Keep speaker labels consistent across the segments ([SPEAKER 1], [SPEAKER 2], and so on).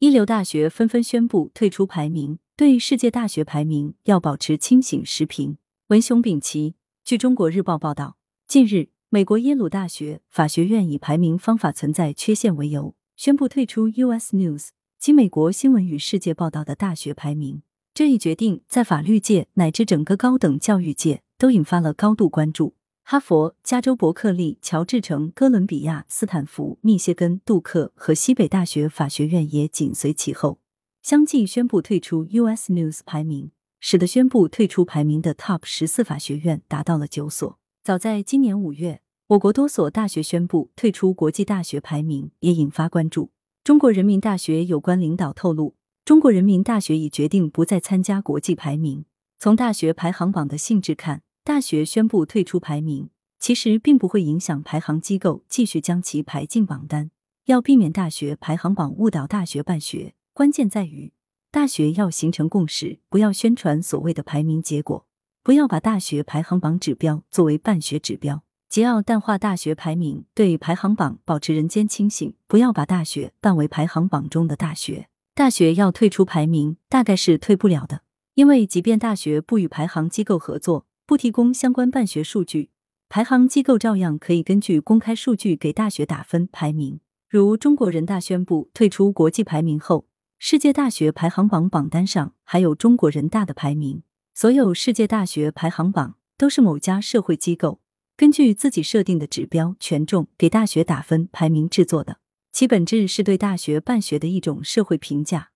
[SPEAKER 1] 一流大学纷纷宣布退出排名，对世界大学排名要保持清醒持平。文雄丙奇，据中国日报报道，近日，美国耶鲁大学法学院以排名方法存在缺陷为由，宣布退出 U.S. News 及美国新闻与世界报道的大学排名。这一决定在法律界乃至整个高等教育界都引发了高度关注。哈佛、加州伯克利、乔治城、哥伦比亚、斯坦福、密歇根、杜克和西北大学法学院也紧随其后，相继宣布退出 U.S. News 排名，使得宣布退出排名的 Top 十四法学院达到了九所。早在今年五月，我国多所大学宣布退出国际大学排名，也引发关注。中国人民大学有关领导透露，中国人民大学已决定不再参加国际排名。从大学排行榜的性质看，大学宣布退出排名，其实并不会影响排行机构继续将其排进榜单。要避免大学排行榜误导大学办学，关键在于大学要形成共识，不要宣传所谓的排名结果，不要把大学排行榜指标作为办学指标，即要淡化大学排名，对排行榜保持人间清醒，不要把大学办为排行榜中的大学。大学要退出排名，大概是退不了的，因为即便大学不与排行机构合作。不提供相关办学数据，排行机构照样可以根据公开数据给大学打分排名。如中国人大宣布退出国际排名后，世界大学排行榜榜单上还有中国人大的排名。所有世界大学排行榜都是某家社会机构根据自己设定的指标权重给大学打分排名制作的，其本质是对大学办学的一种社会评价，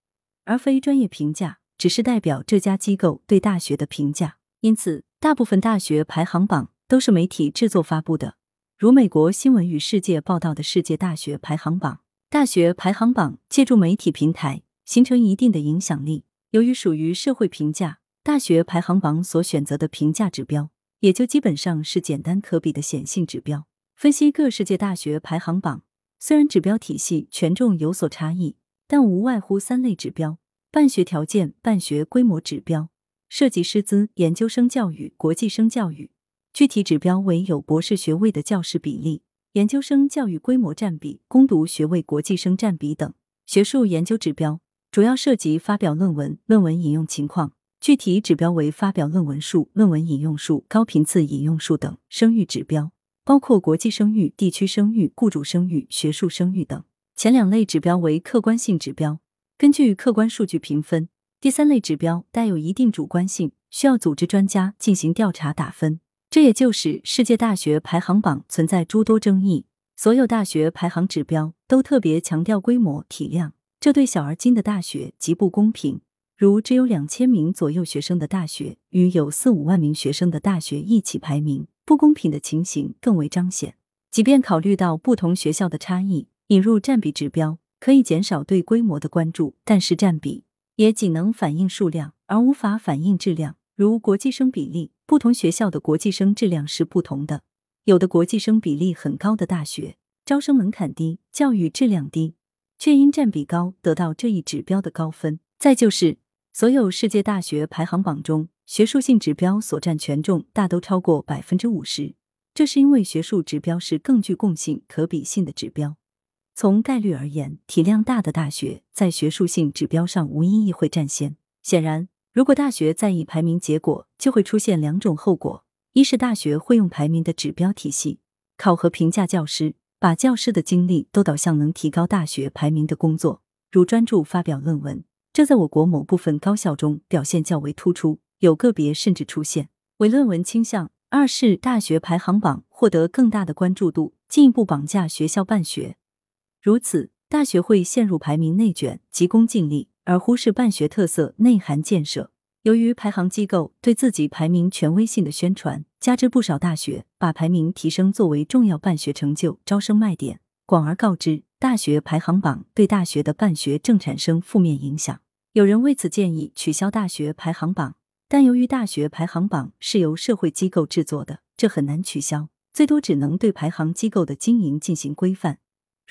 [SPEAKER 1] 而非专业评价，只是代表这家机构对大学的评价。因此。大部分大学排行榜都是媒体制作发布的，如美国新闻与世界报道的世界大学排行榜。大学排行榜借助媒体平台形成一定的影响力。由于属于社会评价，大学排行榜所选择的评价指标也就基本上是简单可比的显性指标。分析各世界大学排行榜，虽然指标体系权重有所差异，但无外乎三类指标：办学条件、办学规模指标。涉及师资、研究生教育、国际生教育，具体指标为有博士学位的教师比例、研究生教育规模占比、攻读学位国际生占比等。学术研究指标主要涉及发表论文、论文引用情况，具体指标为发表论文数、论文引用数、高频次引用数等。声誉指标包括国际声誉、地区声誉、雇主声誉、学术声誉等。前两类指标为客观性指标，根据客观数据评分。第三类指标带有一定主观性，需要组织专家进行调查打分。这也就是世界大学排行榜存在诸多争议。所有大学排行指标都特别强调规模体量，这对小而精的大学极不公平。如只有两千名左右学生的大学与有四五万名学生的大学一起排名，不公平的情形更为彰显。即便考虑到不同学校的差异，引入占比指标可以减少对规模的关注，但是占比。也仅能反映数量，而无法反映质量。如国际生比例，不同学校的国际生质量是不同的。有的国际生比例很高的大学，招生门槛低，教育质量低，却因占比高得到这一指标的高分。再就是，所有世界大学排行榜中，学术性指标所占权重大都超过百分之五十。这是因为学术指标是更具共性、可比性的指标。从概率而言，体量大的大学在学术性指标上无疑会占先。显然，如果大学在意排名结果，就会出现两种后果：一是大学会用排名的指标体系考核评价教师，把教师的精力都导向能提高大学排名的工作，如专注发表论文。这在我国某部分高校中表现较为突出，有个别甚至出现伪论文倾向；二是大学排行榜获得更大的关注度，进一步绑架学校办学。如此，大学会陷入排名内卷，急功近利，而忽视办学特色、内涵建设。由于排行机构对自己排名权威性的宣传，加之不少大学把排名提升作为重要办学成就、招生卖点，广而告之，大学排行榜对大学的办学正产生负面影响。有人为此建议取消大学排行榜，但由于大学排行榜是由社会机构制作的，这很难取消，最多只能对排行机构的经营进行规范。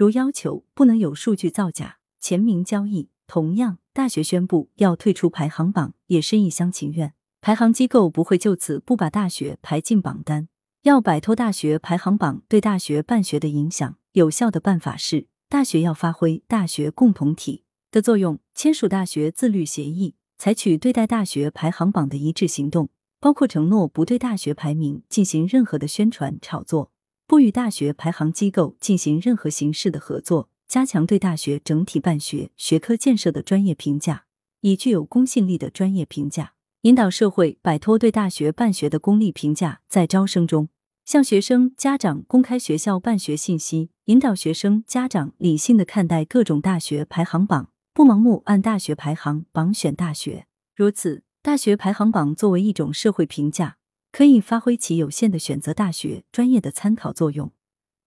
[SPEAKER 1] 如要求不能有数据造假、钱名交易。同样，大学宣布要退出排行榜也是一厢情愿，排行机构不会就此不把大学排进榜单。要摆脱大学排行榜对大学办学的影响，有效的办法是大学要发挥大学共同体，的作用，签署大学自律协议，采取对待大学排行榜的一致行动，包括承诺不对大学排名进行任何的宣传炒作，不与大学排行机构进行任何形式的合作，加强对大学整体办学学科建设的专业评价，以具有公信力的专业评价，引导社会摆脱对大学办学的功利评价，在招生中。向学生、家长公开学校办学信息，引导学生、家长理性的看待各种大学排行榜，不盲目按大学排行榜选大学。如此，大学排行榜作为一种社会评价，可以发挥其有限的选择大学专业的参考作用，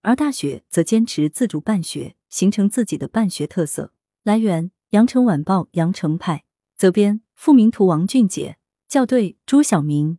[SPEAKER 1] 而大学则坚持自主办学，形成自己的办学特色。来源：羊城晚报羊城派，责编：付明图，王俊杰，校对：朱晓明。